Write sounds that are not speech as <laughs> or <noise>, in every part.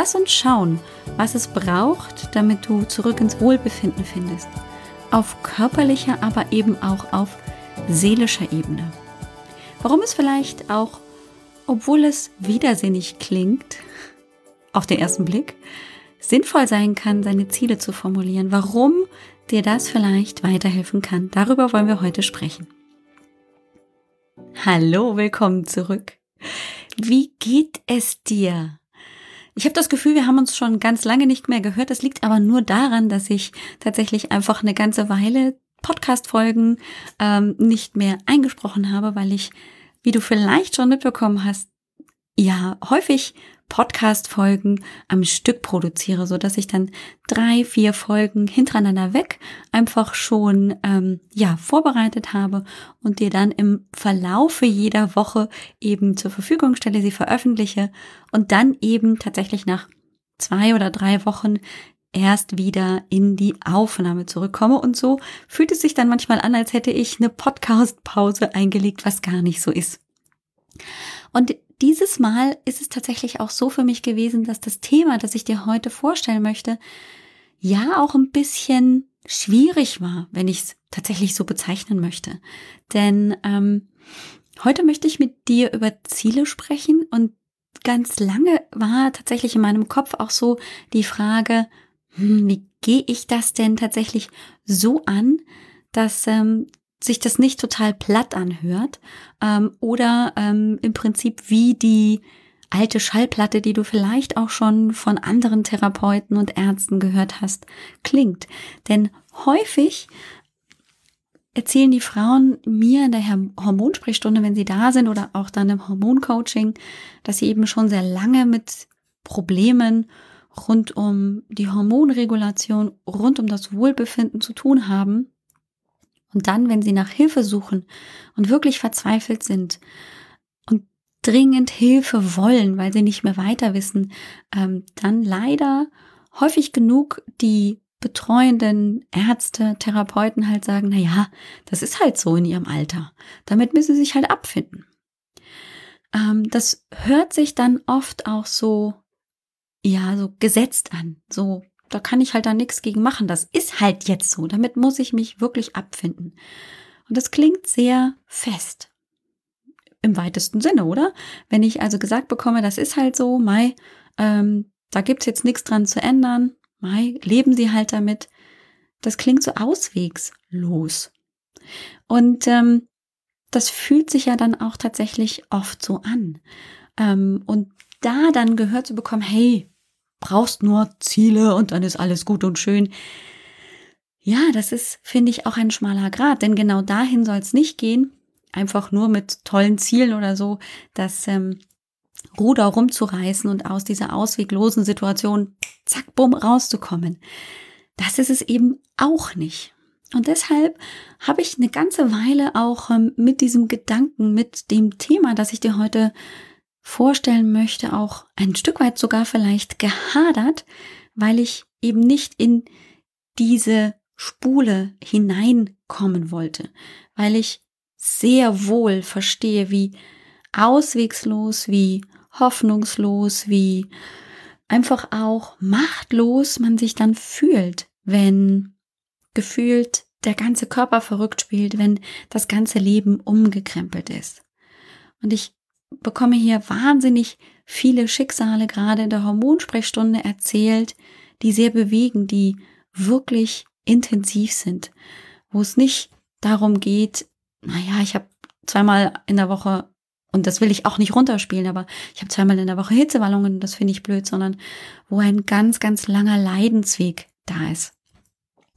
Lass uns schauen, was es braucht, damit du zurück ins Wohlbefinden findest. Auf körperlicher, aber eben auch auf seelischer Ebene. Warum es vielleicht auch, obwohl es widersinnig klingt, auf den ersten Blick, sinnvoll sein kann, seine Ziele zu formulieren. Warum dir das vielleicht weiterhelfen kann. Darüber wollen wir heute sprechen. Hallo, willkommen zurück. Wie geht es dir? Ich habe das Gefühl, wir haben uns schon ganz lange nicht mehr gehört. Das liegt aber nur daran, dass ich tatsächlich einfach eine ganze Weile Podcast-Folgen ähm, nicht mehr eingesprochen habe, weil ich, wie du vielleicht schon mitbekommen hast, ja häufig Podcast-Folgen am Stück produziere, so dass ich dann drei, vier Folgen hintereinander weg einfach schon ähm, ja vorbereitet habe und dir dann im Verlaufe jeder Woche eben zur Verfügung stelle, sie veröffentliche und dann eben tatsächlich nach zwei oder drei Wochen erst wieder in die Aufnahme zurückkomme. Und so fühlt es sich dann manchmal an, als hätte ich eine Podcast-Pause eingelegt, was gar nicht so ist. Und dieses Mal ist es tatsächlich auch so für mich gewesen, dass das Thema, das ich dir heute vorstellen möchte, ja auch ein bisschen schwierig war, wenn ich es tatsächlich so bezeichnen möchte. Denn ähm, heute möchte ich mit dir über Ziele sprechen und ganz lange war tatsächlich in meinem Kopf auch so die Frage, hm, wie gehe ich das denn tatsächlich so an, dass ähm, sich das nicht total platt anhört ähm, oder ähm, im Prinzip wie die alte Schallplatte, die du vielleicht auch schon von anderen Therapeuten und Ärzten gehört hast, klingt. Denn häufig erzählen die Frauen mir in der Hormonsprechstunde, wenn sie da sind oder auch dann im Hormoncoaching, dass sie eben schon sehr lange mit Problemen rund um die Hormonregulation, rund um das Wohlbefinden zu tun haben und dann, wenn sie nach Hilfe suchen und wirklich verzweifelt sind und dringend Hilfe wollen, weil sie nicht mehr weiter wissen, ähm, dann leider häufig genug die betreuenden Ärzte, Therapeuten halt sagen, na ja, das ist halt so in ihrem Alter. Damit müssen sie sich halt abfinden. Ähm, das hört sich dann oft auch so, ja, so gesetzt an, so da kann ich halt da nichts gegen machen. Das ist halt jetzt so. Damit muss ich mich wirklich abfinden. Und das klingt sehr fest. Im weitesten Sinne, oder? Wenn ich also gesagt bekomme, das ist halt so, Mai, ähm, da gibt's jetzt nichts dran zu ändern, Mai, leben Sie halt damit. Das klingt so auswegslos. Und ähm, das fühlt sich ja dann auch tatsächlich oft so an. Ähm, und da dann gehört zu bekommen, hey, brauchst nur Ziele und dann ist alles gut und schön. Ja, das ist, finde ich, auch ein schmaler Grad, denn genau dahin soll es nicht gehen, einfach nur mit tollen Zielen oder so, das ähm, Ruder rumzureißen und aus dieser ausweglosen Situation, zack, bumm, rauszukommen. Das ist es eben auch nicht. Und deshalb habe ich eine ganze Weile auch ähm, mit diesem Gedanken, mit dem Thema, das ich dir heute vorstellen möchte, auch ein Stück weit sogar vielleicht gehadert, weil ich eben nicht in diese Spule hineinkommen wollte, weil ich sehr wohl verstehe, wie auswegslos, wie hoffnungslos, wie einfach auch machtlos man sich dann fühlt, wenn gefühlt der ganze Körper verrückt spielt, wenn das ganze Leben umgekrempelt ist. Und ich bekomme hier wahnsinnig viele Schicksale gerade in der Hormonsprechstunde erzählt, die sehr bewegen, die wirklich intensiv sind, wo es nicht darum geht, naja, ich habe zweimal in der Woche, und das will ich auch nicht runterspielen, aber ich habe zweimal in der Woche Hitzewallungen, das finde ich blöd, sondern wo ein ganz, ganz langer Leidensweg da ist.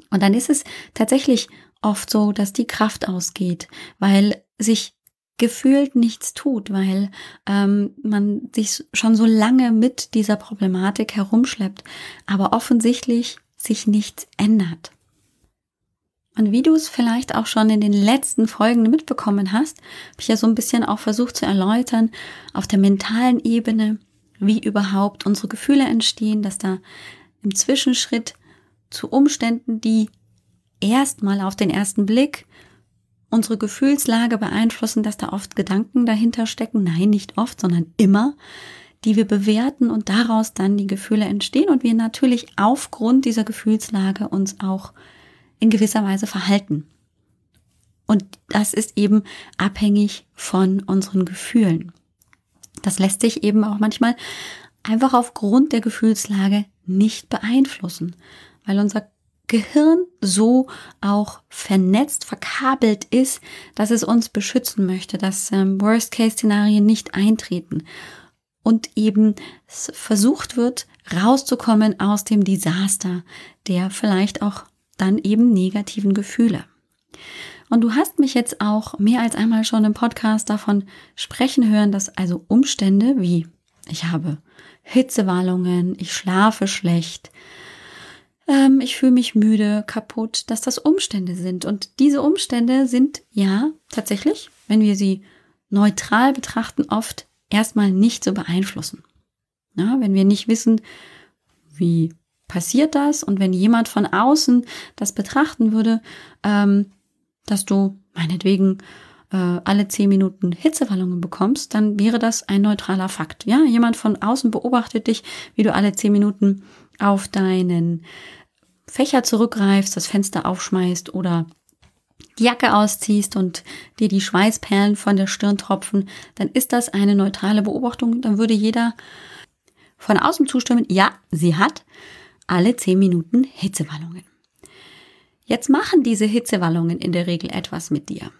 Und dann ist es tatsächlich oft so, dass die Kraft ausgeht, weil sich gefühlt nichts tut, weil ähm, man sich schon so lange mit dieser Problematik herumschleppt. Aber offensichtlich sich nichts ändert. Und wie du es vielleicht auch schon in den letzten Folgen mitbekommen hast, habe ich ja so ein bisschen auch versucht zu erläutern, auf der mentalen Ebene, wie überhaupt unsere Gefühle entstehen, dass da im Zwischenschritt zu Umständen, die erstmal auf den ersten Blick unsere Gefühlslage beeinflussen, dass da oft Gedanken dahinter stecken. Nein, nicht oft, sondern immer, die wir bewerten und daraus dann die Gefühle entstehen und wir natürlich aufgrund dieser Gefühlslage uns auch in gewisser Weise verhalten. Und das ist eben abhängig von unseren Gefühlen. Das lässt sich eben auch manchmal einfach aufgrund der Gefühlslage nicht beeinflussen, weil unser Gehirn so auch vernetzt, verkabelt ist, dass es uns beschützen möchte, dass ähm, Worst-Case-Szenarien nicht eintreten und eben versucht wird, rauszukommen aus dem Desaster der vielleicht auch dann eben negativen Gefühle. Und du hast mich jetzt auch mehr als einmal schon im Podcast davon sprechen hören, dass also Umstände wie ich habe Hitzewallungen, ich schlafe schlecht, ähm, ich fühle mich müde, kaputt, dass das Umstände sind. Und diese Umstände sind ja tatsächlich, wenn wir sie neutral betrachten, oft erstmal nicht zu beeinflussen. Ja, wenn wir nicht wissen, wie passiert das und wenn jemand von außen das betrachten würde, ähm, dass du meinetwegen äh, alle zehn Minuten Hitzewallungen bekommst, dann wäre das ein neutraler Fakt. Ja, jemand von außen beobachtet dich, wie du alle zehn Minuten auf deinen Fächer zurückgreifst, das Fenster aufschmeißt oder die Jacke ausziehst und dir die Schweißperlen von der Stirn tropfen, dann ist das eine neutrale Beobachtung. Dann würde jeder von außen zustimmen, ja, sie hat alle zehn Minuten Hitzewallungen. Jetzt machen diese Hitzewallungen in der Regel etwas mit dir.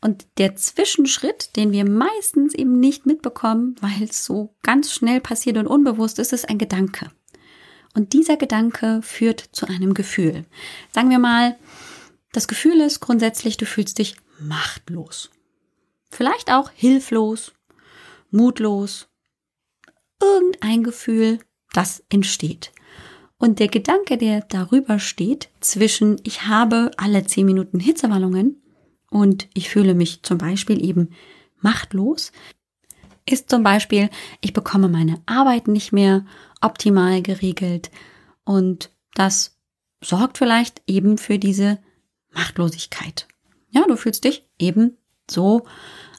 Und der Zwischenschritt, den wir meistens eben nicht mitbekommen, weil es so ganz schnell passiert und unbewusst ist, ist ein Gedanke. Und dieser Gedanke führt zu einem Gefühl. Sagen wir mal, das Gefühl ist grundsätzlich, du fühlst dich machtlos. Vielleicht auch hilflos, mutlos. Irgendein Gefühl, das entsteht. Und der Gedanke, der darüber steht, zwischen ich habe alle zehn Minuten Hitzewallungen und ich fühle mich zum Beispiel eben machtlos, ist zum Beispiel, ich bekomme meine Arbeit nicht mehr optimal geregelt und das sorgt vielleicht eben für diese Machtlosigkeit. Ja, du fühlst dich eben so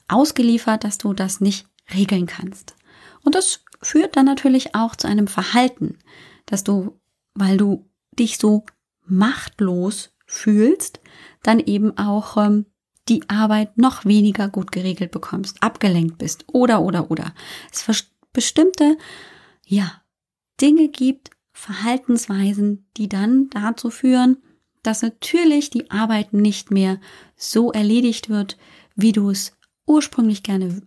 ausgeliefert, dass du das nicht regeln kannst. Und das führt dann natürlich auch zu einem Verhalten, dass du weil du dich so machtlos fühlst, dann eben auch ähm, die Arbeit noch weniger gut geregelt bekommst, abgelenkt bist oder oder oder. Es bestimmte ja Dinge gibt, Verhaltensweisen, die dann dazu führen, dass natürlich die Arbeit nicht mehr so erledigt wird, wie du es ursprünglich gerne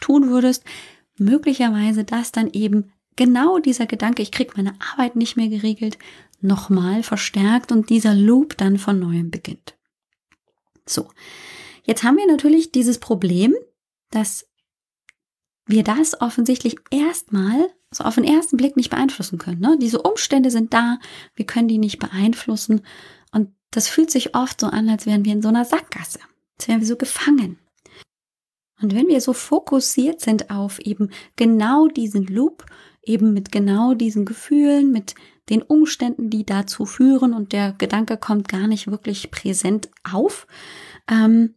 tun würdest. Möglicherweise das dann eben genau dieser Gedanke, ich kriege meine Arbeit nicht mehr geregelt, nochmal verstärkt und dieser Loop dann von neuem beginnt. So, jetzt haben wir natürlich dieses Problem, dass wir das offensichtlich erstmal so auf den ersten Blick nicht beeinflussen können. Ne? Diese Umstände sind da, wir können die nicht beeinflussen und das fühlt sich oft so an, als wären wir in so einer Sackgasse, als wären wir so gefangen. Und wenn wir so fokussiert sind auf eben genau diesen Loop, eben mit genau diesen Gefühlen, mit den Umständen, die dazu führen und der Gedanke kommt gar nicht wirklich präsent auf, ähm,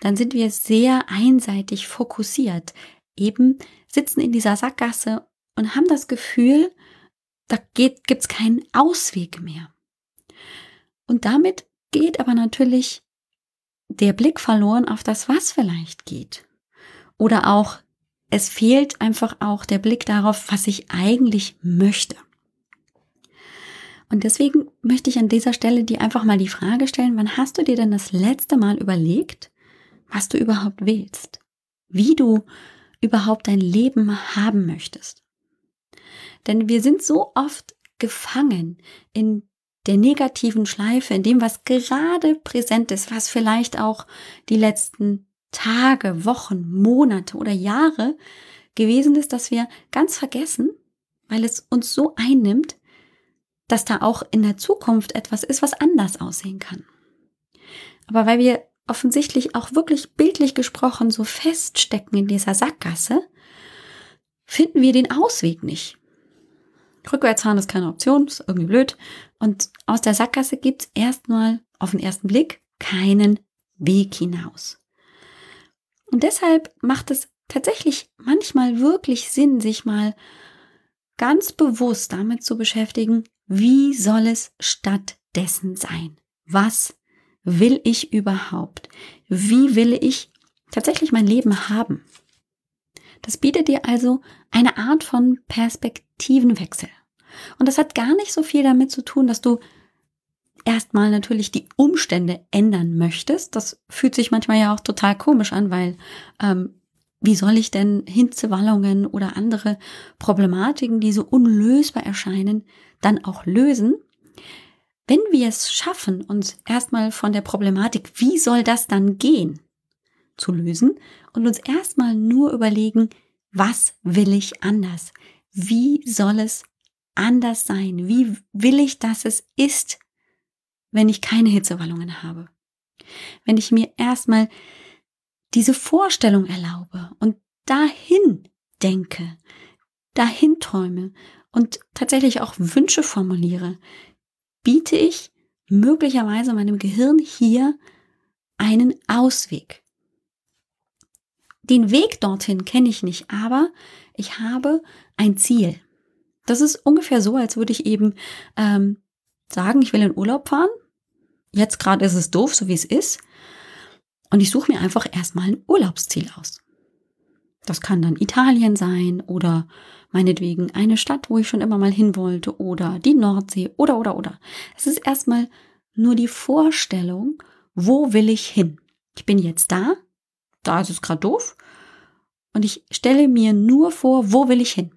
dann sind wir sehr einseitig fokussiert, eben sitzen in dieser Sackgasse und haben das Gefühl, da geht, gibt's keinen Ausweg mehr. Und damit geht aber natürlich der Blick verloren auf das, was vielleicht geht. Oder auch es fehlt einfach auch der Blick darauf, was ich eigentlich möchte. Und deswegen möchte ich an dieser Stelle dir einfach mal die Frage stellen, wann hast du dir denn das letzte Mal überlegt, was du überhaupt willst? Wie du überhaupt dein Leben haben möchtest? Denn wir sind so oft gefangen in der negativen Schleife, in dem, was gerade präsent ist, was vielleicht auch die letzten Tage, Wochen, Monate oder Jahre gewesen ist, dass wir ganz vergessen, weil es uns so einnimmt, dass da auch in der Zukunft etwas ist, was anders aussehen kann. Aber weil wir offensichtlich auch wirklich bildlich gesprochen so feststecken in dieser Sackgasse, finden wir den Ausweg nicht. Rückwärtsfahren ist keine Option, ist irgendwie blöd. Und aus der Sackgasse gibt es erstmal auf den ersten Blick keinen Weg hinaus. Und deshalb macht es tatsächlich manchmal wirklich Sinn, sich mal ganz bewusst damit zu beschäftigen, wie soll es stattdessen sein? Was will ich überhaupt? Wie will ich tatsächlich mein Leben haben? Das bietet dir also eine Art von Perspektivenwechsel. Und das hat gar nicht so viel damit zu tun, dass du erstmal natürlich die Umstände ändern möchtest. Das fühlt sich manchmal ja auch total komisch an, weil ähm, wie soll ich denn Hitzewallungen oder andere Problematiken, die so unlösbar erscheinen, dann auch lösen? Wenn wir es schaffen, uns erstmal von der Problematik, wie soll das dann gehen, zu lösen und uns erstmal nur überlegen, was will ich anders? Wie soll es anders sein? Wie will ich, dass es ist, wenn ich keine Hitzewallungen habe? Wenn ich mir erstmal diese Vorstellung erlaube und dahin denke, dahin träume und tatsächlich auch Wünsche formuliere, biete ich möglicherweise meinem Gehirn hier einen Ausweg. Den Weg dorthin kenne ich nicht, aber ich habe ein Ziel. Das ist ungefähr so, als würde ich eben ähm, sagen, ich will in Urlaub fahren. Jetzt gerade ist es doof, so wie es ist. Und ich suche mir einfach erstmal ein Urlaubsziel aus. Das kann dann Italien sein oder meinetwegen eine Stadt, wo ich schon immer mal hin wollte oder die Nordsee oder oder oder. Es ist erstmal nur die Vorstellung, wo will ich hin? Ich bin jetzt da, da ist es gerade doof und ich stelle mir nur vor, wo will ich hin?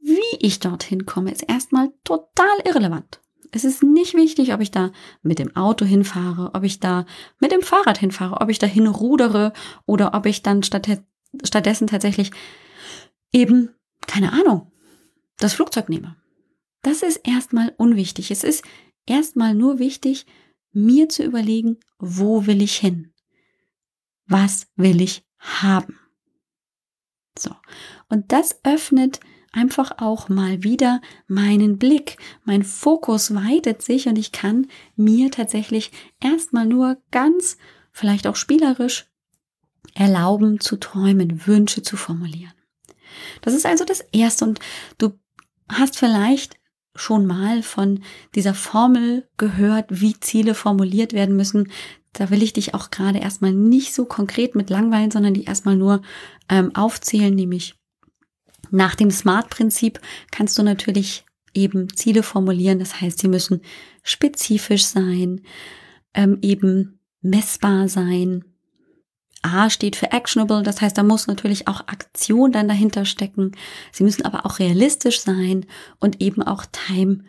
Wie ich dorthin komme, ist erstmal total irrelevant. Es ist nicht wichtig, ob ich da mit dem Auto hinfahre, ob ich da mit dem Fahrrad hinfahre, ob ich dahin rudere oder ob ich dann stattdessen tatsächlich eben, keine Ahnung, das Flugzeug nehme. Das ist erstmal unwichtig. Es ist erstmal nur wichtig, mir zu überlegen, wo will ich hin? Was will ich haben? So. Und das öffnet einfach auch mal wieder meinen Blick. Mein Fokus weitet sich und ich kann mir tatsächlich erstmal nur ganz, vielleicht auch spielerisch, erlauben zu träumen, Wünsche zu formulieren. Das ist also das Erste und du hast vielleicht schon mal von dieser Formel gehört, wie Ziele formuliert werden müssen. Da will ich dich auch gerade erstmal nicht so konkret mit langweilen, sondern die erstmal nur ähm, aufzählen, nämlich nach dem SMART-Prinzip kannst du natürlich eben Ziele formulieren. Das heißt, sie müssen spezifisch sein, ähm, eben messbar sein. A steht für actionable, das heißt, da muss natürlich auch Aktion dann dahinter stecken. Sie müssen aber auch realistisch sein und eben auch time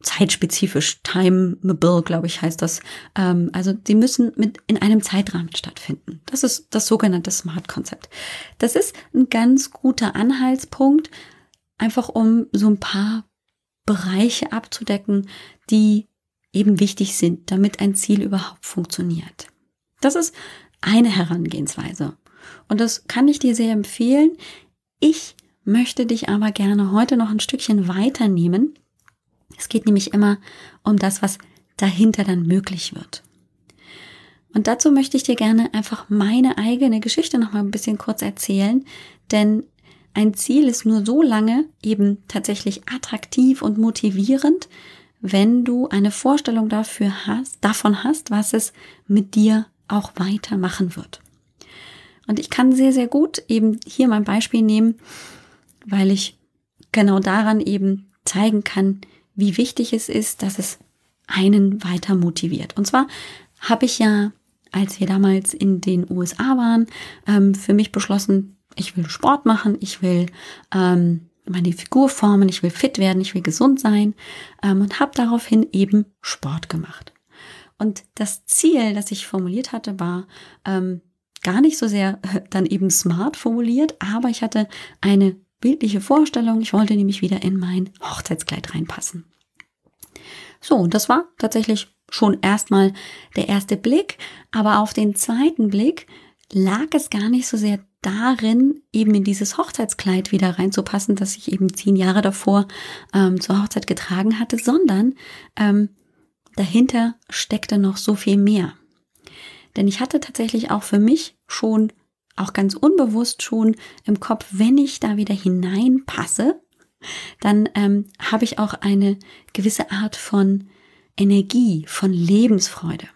zeitspezifisch, timeable, glaube ich, heißt das. Ähm, also die müssen mit in einem Zeitrahmen stattfinden. Das ist das sogenannte Smart-Konzept. Das ist ein ganz guter Anhaltspunkt, einfach um so ein paar Bereiche abzudecken, die eben wichtig sind, damit ein Ziel überhaupt funktioniert. Das ist eine Herangehensweise. Und das kann ich dir sehr empfehlen. Ich möchte dich aber gerne heute noch ein Stückchen weiternehmen es geht nämlich immer um das, was dahinter dann möglich wird. Und dazu möchte ich dir gerne einfach meine eigene Geschichte noch mal ein bisschen kurz erzählen, denn ein Ziel ist nur so lange eben tatsächlich attraktiv und motivierend, wenn du eine Vorstellung dafür hast, davon hast, was es mit dir auch weitermachen wird. Und ich kann sehr, sehr gut eben hier mein Beispiel nehmen, weil ich genau daran eben zeigen kann, wie wichtig es ist, dass es einen weiter motiviert. Und zwar habe ich ja, als wir damals in den USA waren, ähm, für mich beschlossen, ich will Sport machen, ich will ähm, meine Figur formen, ich will fit werden, ich will gesund sein ähm, und habe daraufhin eben Sport gemacht. Und das Ziel, das ich formuliert hatte, war gar nicht so sehr äh, dann eben smart formuliert, aber ich hatte eine bildliche Vorstellung. Ich wollte nämlich wieder in mein Hochzeitskleid reinpassen. So, und das war tatsächlich schon erstmal der erste Blick, aber auf den zweiten Blick lag es gar nicht so sehr darin, eben in dieses Hochzeitskleid wieder reinzupassen, das ich eben zehn Jahre davor ähm, zur Hochzeit getragen hatte, sondern ähm, dahinter steckte noch so viel mehr. Denn ich hatte tatsächlich auch für mich schon, auch ganz unbewusst schon im Kopf, wenn ich da wieder hineinpasse, dann ähm, habe ich auch eine gewisse Art von Energie, von Lebensfreude.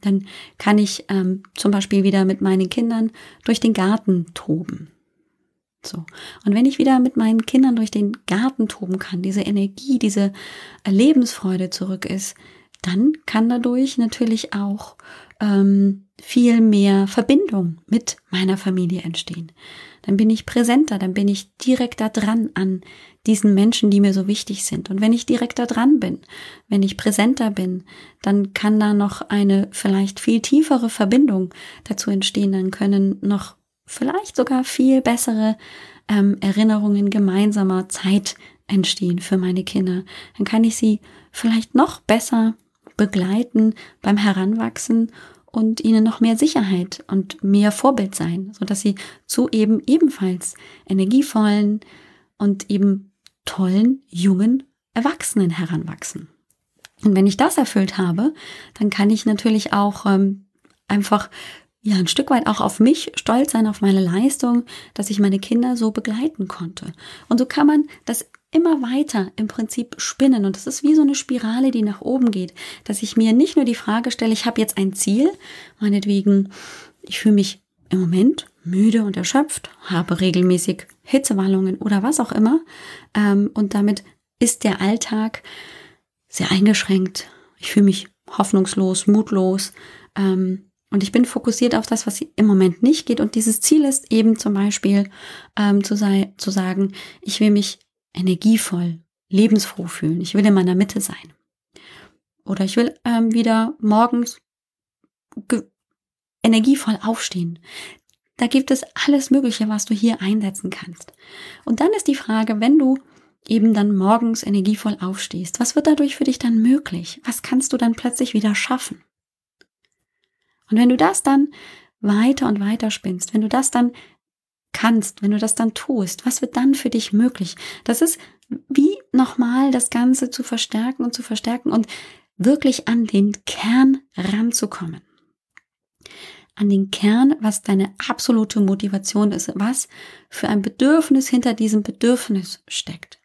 Dann kann ich ähm, zum Beispiel wieder mit meinen Kindern durch den Garten toben. So. Und wenn ich wieder mit meinen Kindern durch den Garten toben kann, diese Energie, diese Lebensfreude zurück ist, dann kann dadurch natürlich auch ähm, viel mehr Verbindung mit meiner Familie entstehen. Dann bin ich präsenter, dann bin ich direkter dran an diesen Menschen, die mir so wichtig sind. Und wenn ich direkter dran bin, wenn ich präsenter bin, dann kann da noch eine vielleicht viel tiefere Verbindung dazu entstehen. Dann können noch vielleicht sogar viel bessere ähm, Erinnerungen gemeinsamer Zeit entstehen für meine Kinder. Dann kann ich sie vielleicht noch besser begleiten beim Heranwachsen und ihnen noch mehr Sicherheit und mehr Vorbild sein, so dass sie zu eben ebenfalls energievollen und eben tollen jungen Erwachsenen heranwachsen. Und wenn ich das erfüllt habe, dann kann ich natürlich auch ähm, einfach ja ein Stück weit auch auf mich stolz sein, auf meine Leistung, dass ich meine Kinder so begleiten konnte. Und so kann man das immer weiter im Prinzip spinnen. Und das ist wie so eine Spirale, die nach oben geht, dass ich mir nicht nur die Frage stelle, ich habe jetzt ein Ziel, meinetwegen, ich fühle mich im Moment müde und erschöpft, habe regelmäßig Hitzewallungen oder was auch immer. Ähm, und damit ist der Alltag sehr eingeschränkt. Ich fühle mich hoffnungslos, mutlos. Ähm, und ich bin fokussiert auf das, was im Moment nicht geht. Und dieses Ziel ist eben zum Beispiel ähm, zu, sei, zu sagen, ich will mich energievoll, lebensfroh fühlen. Ich will in meiner Mitte sein. Oder ich will ähm, wieder morgens energievoll aufstehen. Da gibt es alles Mögliche, was du hier einsetzen kannst. Und dann ist die Frage, wenn du eben dann morgens energievoll aufstehst, was wird dadurch für dich dann möglich? Was kannst du dann plötzlich wieder schaffen? Und wenn du das dann weiter und weiter spinnst, wenn du das dann kannst, wenn du das dann tust, was wird dann für dich möglich? Das ist wie nochmal das Ganze zu verstärken und zu verstärken und wirklich an den Kern ranzukommen. An den Kern, was deine absolute Motivation ist, was für ein Bedürfnis hinter diesem Bedürfnis steckt.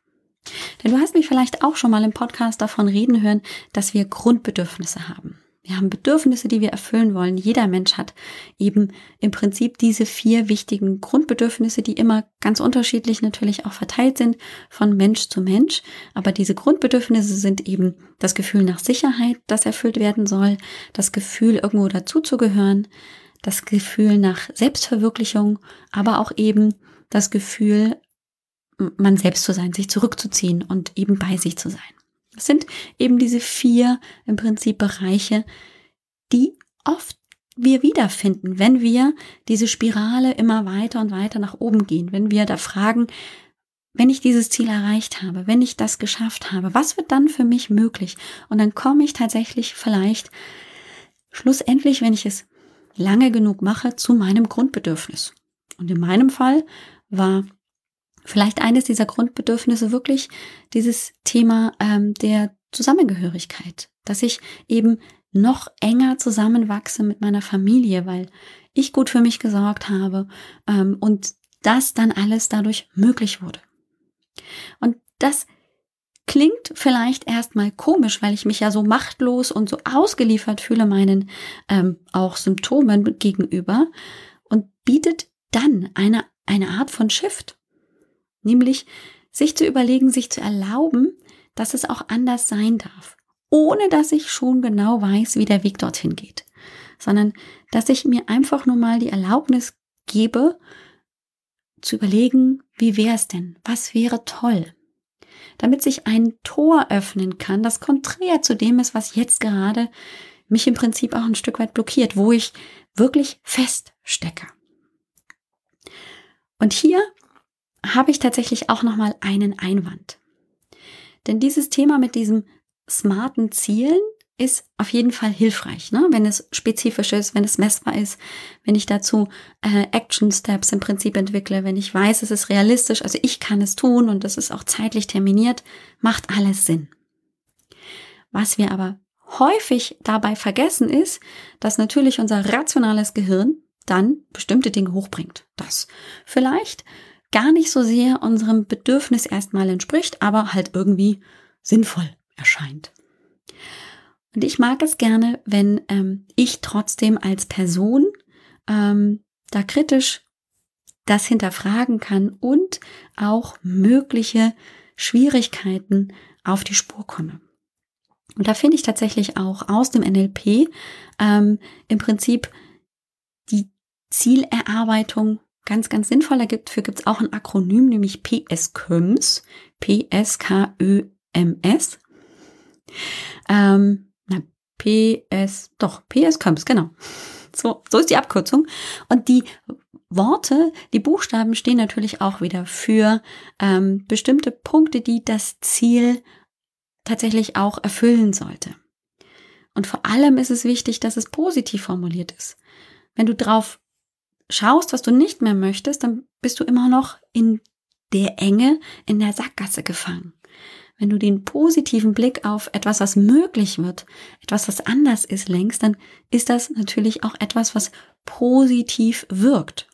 Denn du hast mich vielleicht auch schon mal im Podcast davon reden hören, dass wir Grundbedürfnisse haben. Wir haben Bedürfnisse, die wir erfüllen wollen. Jeder Mensch hat eben im Prinzip diese vier wichtigen Grundbedürfnisse, die immer ganz unterschiedlich natürlich auch verteilt sind von Mensch zu Mensch. Aber diese Grundbedürfnisse sind eben das Gefühl nach Sicherheit, das erfüllt werden soll, das Gefühl, irgendwo dazuzugehören, das Gefühl nach Selbstverwirklichung, aber auch eben das Gefühl, man selbst zu sein, sich zurückzuziehen und eben bei sich zu sein. Es sind eben diese vier im Prinzip Bereiche, die oft wir wiederfinden, wenn wir diese Spirale immer weiter und weiter nach oben gehen, wenn wir da fragen, wenn ich dieses Ziel erreicht habe, wenn ich das geschafft habe, was wird dann für mich möglich? Und dann komme ich tatsächlich vielleicht schlussendlich, wenn ich es lange genug mache, zu meinem Grundbedürfnis. Und in meinem Fall war vielleicht eines dieser Grundbedürfnisse wirklich dieses Thema ähm, der Zusammengehörigkeit, dass ich eben noch enger zusammenwachse mit meiner Familie, weil ich gut für mich gesorgt habe ähm, und das dann alles dadurch möglich wurde. Und das klingt vielleicht erstmal komisch, weil ich mich ja so machtlos und so ausgeliefert fühle meinen ähm, auch Symptomen gegenüber und bietet dann eine, eine Art von Shift Nämlich sich zu überlegen, sich zu erlauben, dass es auch anders sein darf, ohne dass ich schon genau weiß, wie der Weg dorthin geht, sondern dass ich mir einfach nur mal die Erlaubnis gebe, zu überlegen, wie wäre es denn? Was wäre toll? Damit sich ein Tor öffnen kann, das konträr zu dem ist, was jetzt gerade mich im Prinzip auch ein Stück weit blockiert, wo ich wirklich feststecke. Und hier habe ich tatsächlich auch noch mal einen Einwand. Denn dieses Thema mit diesem smarten Zielen ist auf jeden Fall hilfreich, ne? wenn es spezifisch ist, wenn es messbar ist, wenn ich dazu äh, Action Steps im Prinzip entwickle, wenn ich weiß, es ist realistisch, also ich kann es tun und das ist auch zeitlich terminiert, macht alles Sinn. Was wir aber häufig dabei vergessen ist, dass natürlich unser rationales Gehirn dann bestimmte Dinge hochbringt. Das vielleicht gar nicht so sehr unserem Bedürfnis erstmal entspricht, aber halt irgendwie sinnvoll erscheint. Und ich mag es gerne, wenn ähm, ich trotzdem als Person ähm, da kritisch das hinterfragen kann und auch mögliche Schwierigkeiten auf die Spur komme. Und da finde ich tatsächlich auch aus dem NLP ähm, im Prinzip die Zielerarbeitung ganz, ganz sinnvoll. Dafür gibt es auch ein Akronym, nämlich PSKÖMS. P-S-K-Ö-M-S. Ähm, na, PS, doch, PSKÖMS, genau. So, so ist die Abkürzung. Und die Worte, die Buchstaben stehen natürlich auch wieder für ähm, bestimmte Punkte, die das Ziel tatsächlich auch erfüllen sollte. Und vor allem ist es wichtig, dass es positiv formuliert ist. Wenn du drauf schaust, was du nicht mehr möchtest, dann bist du immer noch in der Enge, in der Sackgasse gefangen. Wenn du den positiven Blick auf etwas, was möglich wird, etwas, was anders ist, lenkst, dann ist das natürlich auch etwas, was positiv wirkt,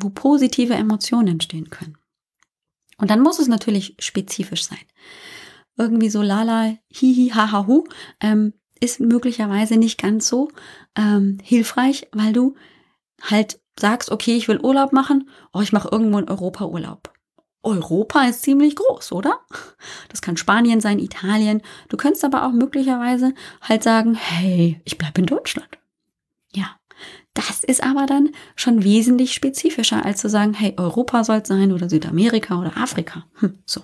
wo positive Emotionen entstehen können. Und dann muss es natürlich spezifisch sein irgendwie so lala, hihi, haha, hu, ähm, ist möglicherweise nicht ganz so ähm, hilfreich, weil du halt sagst, okay, ich will Urlaub machen, oh, ich mache irgendwo in Europa Urlaub. Europa ist ziemlich groß, oder? Das kann Spanien sein, Italien. Du könntest aber auch möglicherweise halt sagen, hey, ich bleibe in Deutschland. Ja, das ist aber dann schon wesentlich spezifischer, als zu sagen, hey, Europa soll es sein oder Südamerika oder Afrika. Hm, so.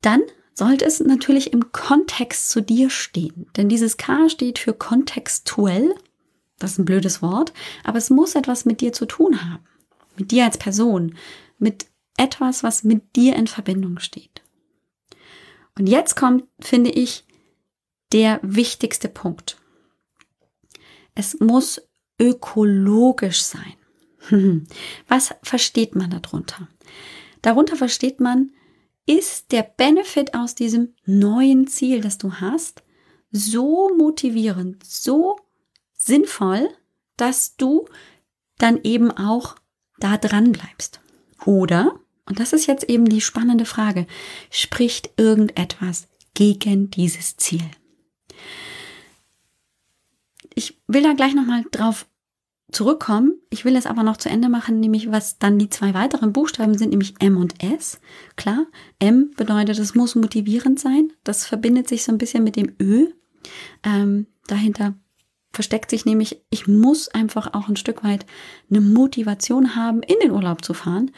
Dann sollte es natürlich im Kontext zu dir stehen. Denn dieses K steht für kontextuell. Das ist ein blödes Wort, aber es muss etwas mit dir zu tun haben. Mit dir als Person. Mit etwas, was mit dir in Verbindung steht. Und jetzt kommt, finde ich, der wichtigste Punkt. Es muss ökologisch sein. <laughs> Was versteht man darunter? Darunter versteht man, ist der Benefit aus diesem neuen Ziel, das du hast, so motivierend, so sinnvoll, dass du dann eben auch da dran bleibst. Oder, und das ist jetzt eben die spannende Frage, spricht irgendetwas gegen dieses Ziel? Ich will da gleich nochmal drauf zurückkommen. Ich will es aber noch zu Ende machen, nämlich was dann die zwei weiteren Buchstaben sind, nämlich M und S. Klar, M bedeutet, es muss motivierend sein. Das verbindet sich so ein bisschen mit dem Ö. Ähm, dahinter versteckt sich nämlich, ich muss einfach auch ein Stück weit eine Motivation haben, in den Urlaub zu fahren.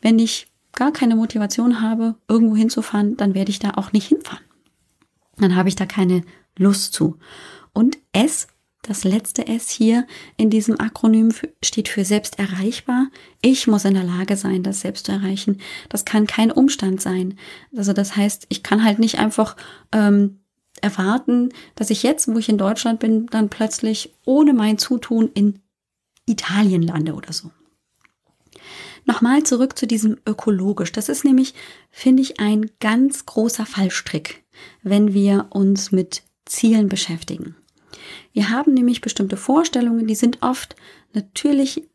Wenn ich gar keine Motivation habe, irgendwo hinzufahren, dann werde ich da auch nicht hinfahren. Dann habe ich da keine Lust zu. Und S das letzte S hier in diesem Akronym steht für selbst erreichbar. Ich muss in der Lage sein, das selbst zu erreichen. Das kann kein Umstand sein. Also das heißt, ich kann halt nicht einfach ähm, erwarten, dass ich jetzt, wo ich in Deutschland bin, dann plötzlich ohne mein Zutun in Italien lande oder so. Nochmal zurück zu diesem ökologisch. Das ist nämlich, finde ich, ein ganz großer Fallstrick, wenn wir uns mit Zielen beschäftigen. Wir haben nämlich bestimmte Vorstellungen, die sind oft natürlich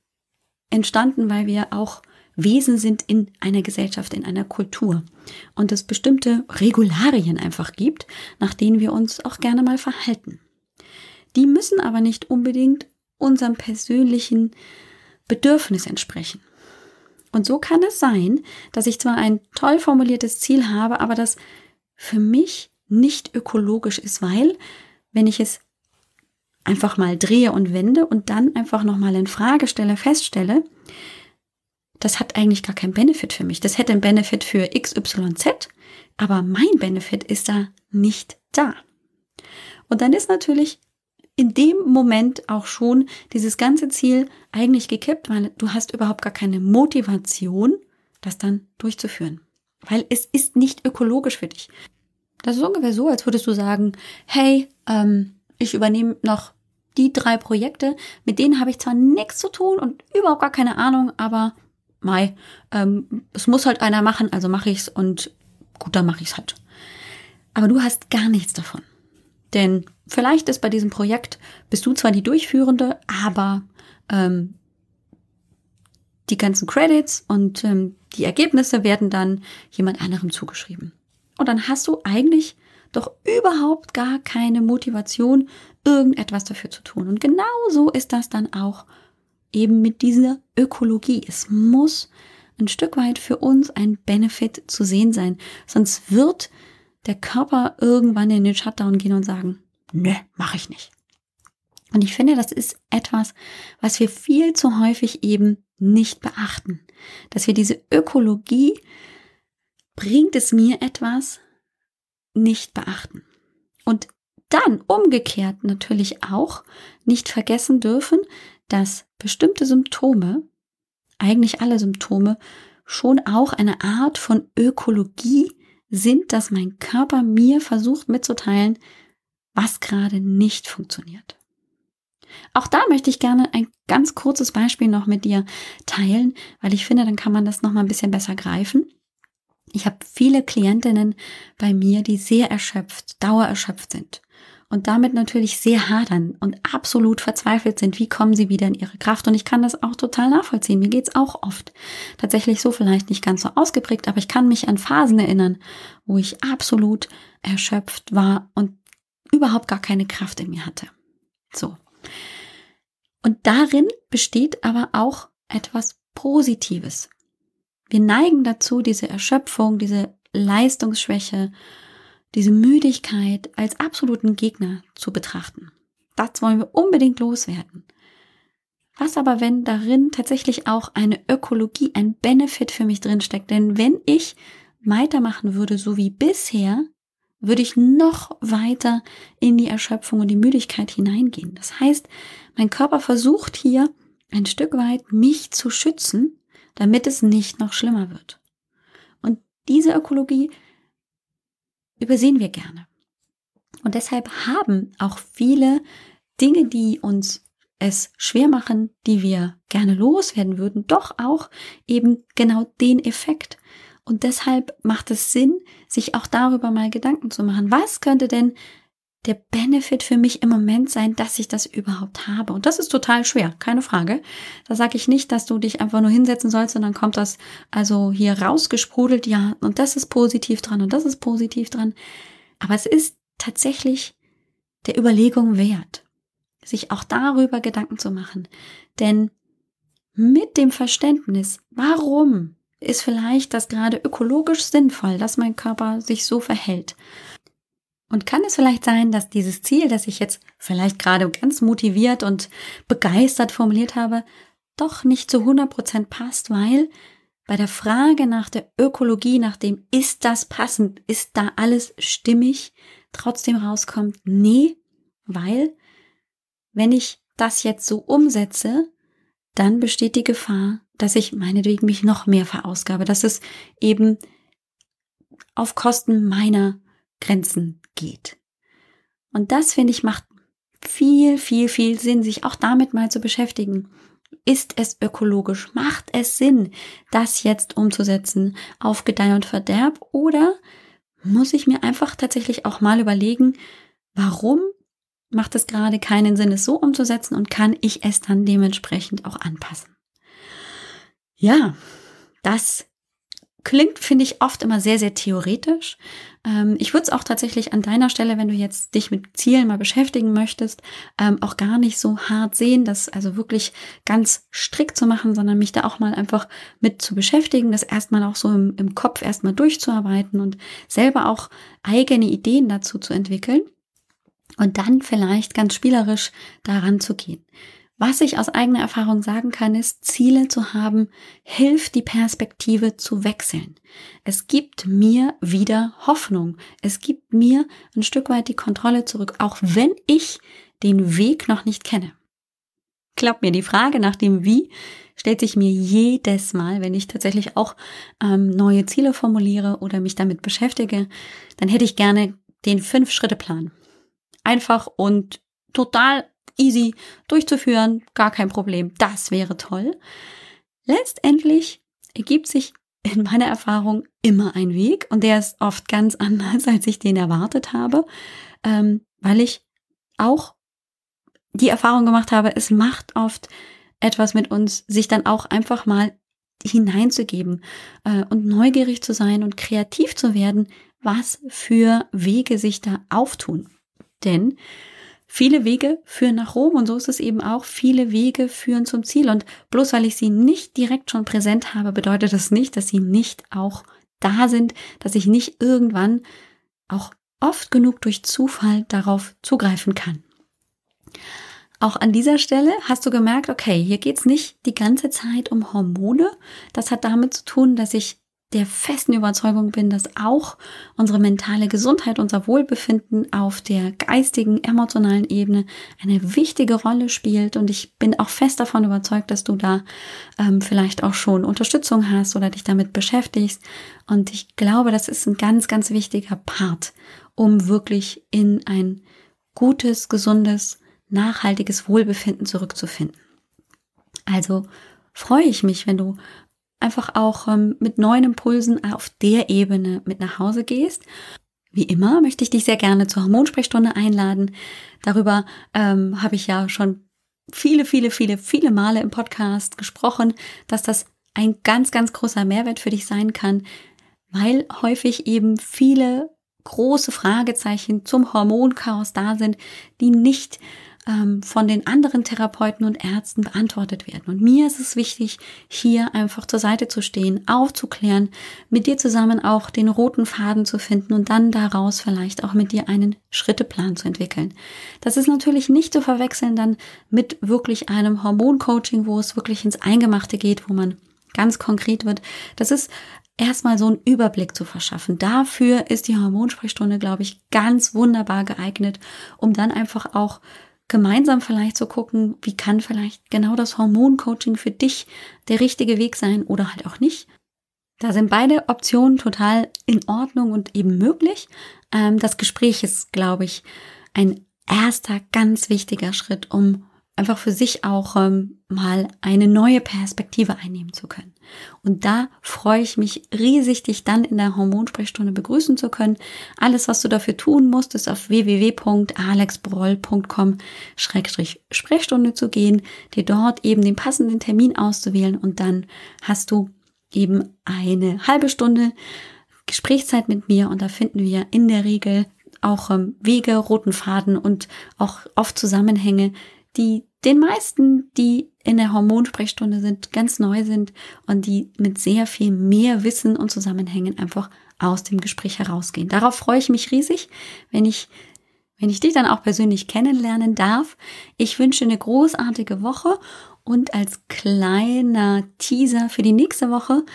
entstanden, weil wir auch Wesen sind in einer Gesellschaft, in einer Kultur und es bestimmte Regularien einfach gibt, nach denen wir uns auch gerne mal verhalten. Die müssen aber nicht unbedingt unserem persönlichen Bedürfnis entsprechen. Und so kann es sein, dass ich zwar ein toll formuliertes Ziel habe, aber das für mich nicht ökologisch ist, weil wenn ich es einfach mal drehe und wende und dann einfach nochmal in Frage stelle, feststelle, das hat eigentlich gar keinen Benefit für mich. Das hätte einen Benefit für XYZ, aber mein Benefit ist da nicht da. Und dann ist natürlich in dem Moment auch schon dieses ganze Ziel eigentlich gekippt, weil du hast überhaupt gar keine Motivation, das dann durchzuführen. Weil es ist nicht ökologisch für dich. Das ist ungefähr so, als würdest du sagen, hey, ähm, ich übernehme noch die drei Projekte, mit denen habe ich zwar nichts zu tun und überhaupt gar keine Ahnung, aber Mai, ähm, es muss halt einer machen, also mache ich's und gut, dann mache ich's halt. Aber du hast gar nichts davon. Denn vielleicht ist bei diesem Projekt, bist du zwar die Durchführende, aber ähm, die ganzen Credits und ähm, die Ergebnisse werden dann jemand anderem zugeschrieben. Und dann hast du eigentlich doch überhaupt gar keine Motivation, irgendetwas dafür zu tun. Und genau so ist das dann auch eben mit dieser Ökologie. Es muss ein Stück weit für uns ein Benefit zu sehen sein. Sonst wird der Körper irgendwann in den Shutdown gehen und sagen, ne, mache ich nicht. Und ich finde, das ist etwas, was wir viel zu häufig eben nicht beachten. Dass wir diese Ökologie, bringt es mir etwas, nicht beachten. Und dann umgekehrt natürlich auch nicht vergessen dürfen, dass bestimmte Symptome, eigentlich alle Symptome, schon auch eine Art von Ökologie sind, dass mein Körper mir versucht mitzuteilen, was gerade nicht funktioniert. Auch da möchte ich gerne ein ganz kurzes Beispiel noch mit dir teilen, weil ich finde, dann kann man das noch mal ein bisschen besser greifen. Ich habe viele Klientinnen bei mir, die sehr erschöpft, dauererschöpft sind und damit natürlich sehr hadern und absolut verzweifelt sind. Wie kommen sie wieder in ihre Kraft? Und ich kann das auch total nachvollziehen. Mir geht's auch oft. Tatsächlich so vielleicht nicht ganz so ausgeprägt, aber ich kann mich an Phasen erinnern, wo ich absolut erschöpft war und überhaupt gar keine Kraft in mir hatte. So. Und darin besteht aber auch etwas Positives. Wir neigen dazu, diese Erschöpfung, diese Leistungsschwäche, diese Müdigkeit als absoluten Gegner zu betrachten. Das wollen wir unbedingt loswerden. Was aber, wenn darin tatsächlich auch eine Ökologie, ein Benefit für mich drinsteckt? Denn wenn ich weitermachen würde, so wie bisher, würde ich noch weiter in die Erschöpfung und die Müdigkeit hineingehen. Das heißt, mein Körper versucht hier ein Stück weit mich zu schützen, damit es nicht noch schlimmer wird. Und diese Ökologie übersehen wir gerne. Und deshalb haben auch viele Dinge, die uns es schwer machen, die wir gerne loswerden würden, doch auch eben genau den Effekt. Und deshalb macht es Sinn, sich auch darüber mal Gedanken zu machen. Was könnte denn der Benefit für mich im Moment sein, dass ich das überhaupt habe? Und das ist total schwer, keine Frage. Da sage ich nicht, dass du dich einfach nur hinsetzen sollst und dann kommt das also hier rausgesprudelt, ja, und das ist positiv dran und das ist positiv dran. Aber es ist tatsächlich der Überlegung wert, sich auch darüber Gedanken zu machen. Denn mit dem Verständnis, warum ist vielleicht das gerade ökologisch sinnvoll, dass mein Körper sich so verhält. Und kann es vielleicht sein, dass dieses Ziel, das ich jetzt vielleicht gerade ganz motiviert und begeistert formuliert habe, doch nicht zu 100 Prozent passt, weil bei der Frage nach der Ökologie, nach dem, ist das passend, ist da alles stimmig, trotzdem rauskommt, nee, weil wenn ich das jetzt so umsetze, dann besteht die Gefahr, dass ich meinetwegen mich noch mehr verausgabe, dass es eben auf Kosten meiner Grenzen geht. Und das, finde ich, macht viel, viel, viel Sinn, sich auch damit mal zu beschäftigen. Ist es ökologisch? Macht es Sinn, das jetzt umzusetzen auf Gedeih und Verderb? Oder muss ich mir einfach tatsächlich auch mal überlegen, warum macht es gerade keinen Sinn, es so umzusetzen und kann ich es dann dementsprechend auch anpassen? Ja, das klingt, finde ich, oft immer sehr, sehr theoretisch. Ähm, ich würde es auch tatsächlich an deiner Stelle, wenn du jetzt dich mit Zielen mal beschäftigen möchtest, ähm, auch gar nicht so hart sehen, das also wirklich ganz strikt zu machen, sondern mich da auch mal einfach mit zu beschäftigen, das erstmal auch so im, im Kopf erstmal durchzuarbeiten und selber auch eigene Ideen dazu zu entwickeln und dann vielleicht ganz spielerisch daran zu gehen. Was ich aus eigener Erfahrung sagen kann, ist, Ziele zu haben, hilft die Perspektive zu wechseln. Es gibt mir wieder Hoffnung. Es gibt mir ein Stück weit die Kontrolle zurück, auch wenn ich den Weg noch nicht kenne. Glaub mir, die Frage nach dem Wie stellt sich mir jedes Mal, wenn ich tatsächlich auch ähm, neue Ziele formuliere oder mich damit beschäftige, dann hätte ich gerne den Fünf-Schritte-Plan. Einfach und total easy durchzuführen, gar kein Problem. Das wäre toll. Letztendlich ergibt sich in meiner Erfahrung immer ein Weg und der ist oft ganz <laughs> anders, als ich den erwartet habe, ähm, weil ich auch die Erfahrung gemacht habe, es macht oft etwas mit uns, sich dann auch einfach mal hineinzugeben äh, und neugierig zu sein und kreativ zu werden, was für Wege sich da auftun. Denn viele Wege führen nach Rom und so ist es eben auch. Viele Wege führen zum Ziel und bloß weil ich sie nicht direkt schon präsent habe, bedeutet das nicht, dass sie nicht auch da sind, dass ich nicht irgendwann auch oft genug durch Zufall darauf zugreifen kann. Auch an dieser Stelle hast du gemerkt, okay, hier geht's nicht die ganze Zeit um Hormone. Das hat damit zu tun, dass ich der festen Überzeugung bin, dass auch unsere mentale Gesundheit, unser Wohlbefinden auf der geistigen, emotionalen Ebene eine wichtige Rolle spielt. Und ich bin auch fest davon überzeugt, dass du da ähm, vielleicht auch schon Unterstützung hast oder dich damit beschäftigst. Und ich glaube, das ist ein ganz, ganz wichtiger Part, um wirklich in ein gutes, gesundes, nachhaltiges Wohlbefinden zurückzufinden. Also freue ich mich, wenn du einfach auch ähm, mit neuen Impulsen auf der Ebene mit nach Hause gehst. Wie immer möchte ich dich sehr gerne zur Hormonsprechstunde einladen. Darüber ähm, habe ich ja schon viele, viele, viele, viele Male im Podcast gesprochen, dass das ein ganz, ganz großer Mehrwert für dich sein kann, weil häufig eben viele große Fragezeichen zum Hormonchaos da sind, die nicht ähm, von den anderen Therapeuten und Ärzten beantwortet werden. Und mir ist es wichtig, hier einfach zur Seite zu stehen, aufzuklären, mit dir zusammen auch den roten Faden zu finden und dann daraus vielleicht auch mit dir einen Schritteplan zu entwickeln. Das ist natürlich nicht zu verwechseln dann mit wirklich einem Hormoncoaching, wo es wirklich ins Eingemachte geht, wo man ganz konkret wird. Das ist erstmal so einen Überblick zu verschaffen. Dafür ist die Hormonsprechstunde, glaube ich, ganz wunderbar geeignet, um dann einfach auch gemeinsam vielleicht zu gucken, wie kann vielleicht genau das Hormoncoaching für dich der richtige Weg sein oder halt auch nicht. Da sind beide Optionen total in Ordnung und eben möglich. Ähm, das Gespräch ist, glaube ich, ein erster ganz wichtiger Schritt, um einfach für sich auch ähm, mal eine neue Perspektive einnehmen zu können. Und da freue ich mich riesig, dich dann in der Hormonsprechstunde begrüßen zu können. Alles, was du dafür tun musst, ist auf www.alexbroll.com-sprechstunde zu gehen, dir dort eben den passenden Termin auszuwählen und dann hast du eben eine halbe Stunde Gesprächszeit mit mir und da finden wir in der Regel auch ähm, Wege, roten Faden und auch oft Zusammenhänge, die den meisten, die in der Hormonsprechstunde sind, ganz neu sind und die mit sehr viel mehr Wissen und Zusammenhängen einfach aus dem Gespräch herausgehen. Darauf freue ich mich riesig, wenn ich wenn ich dich dann auch persönlich kennenlernen darf. Ich wünsche eine großartige Woche und als kleiner Teaser für die nächste Woche,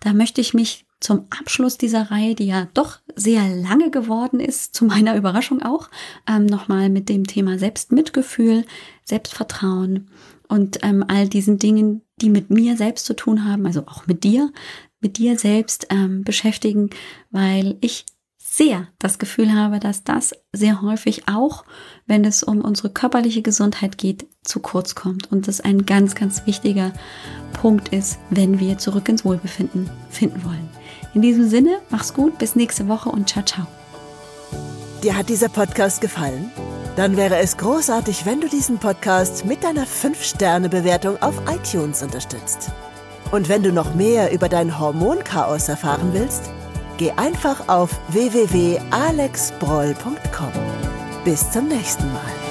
da möchte ich mich zum Abschluss dieser Reihe, die ja doch sehr lange geworden ist, zu meiner Überraschung auch, ähm, nochmal mit dem Thema Selbstmitgefühl, Selbstvertrauen und ähm, all diesen Dingen, die mit mir selbst zu tun haben, also auch mit dir, mit dir selbst ähm, beschäftigen, weil ich sehr das Gefühl habe, dass das sehr häufig auch, wenn es um unsere körperliche Gesundheit geht, zu kurz kommt und das ein ganz, ganz wichtiger Punkt ist, wenn wir zurück ins Wohlbefinden finden wollen. In diesem Sinne, mach's gut, bis nächste Woche und ciao, ciao. Dir hat dieser Podcast gefallen? Dann wäre es großartig, wenn du diesen Podcast mit deiner 5-Sterne-Bewertung auf iTunes unterstützt. Und wenn du noch mehr über dein Hormonchaos erfahren willst, geh einfach auf www.alexbroll.com. Bis zum nächsten Mal.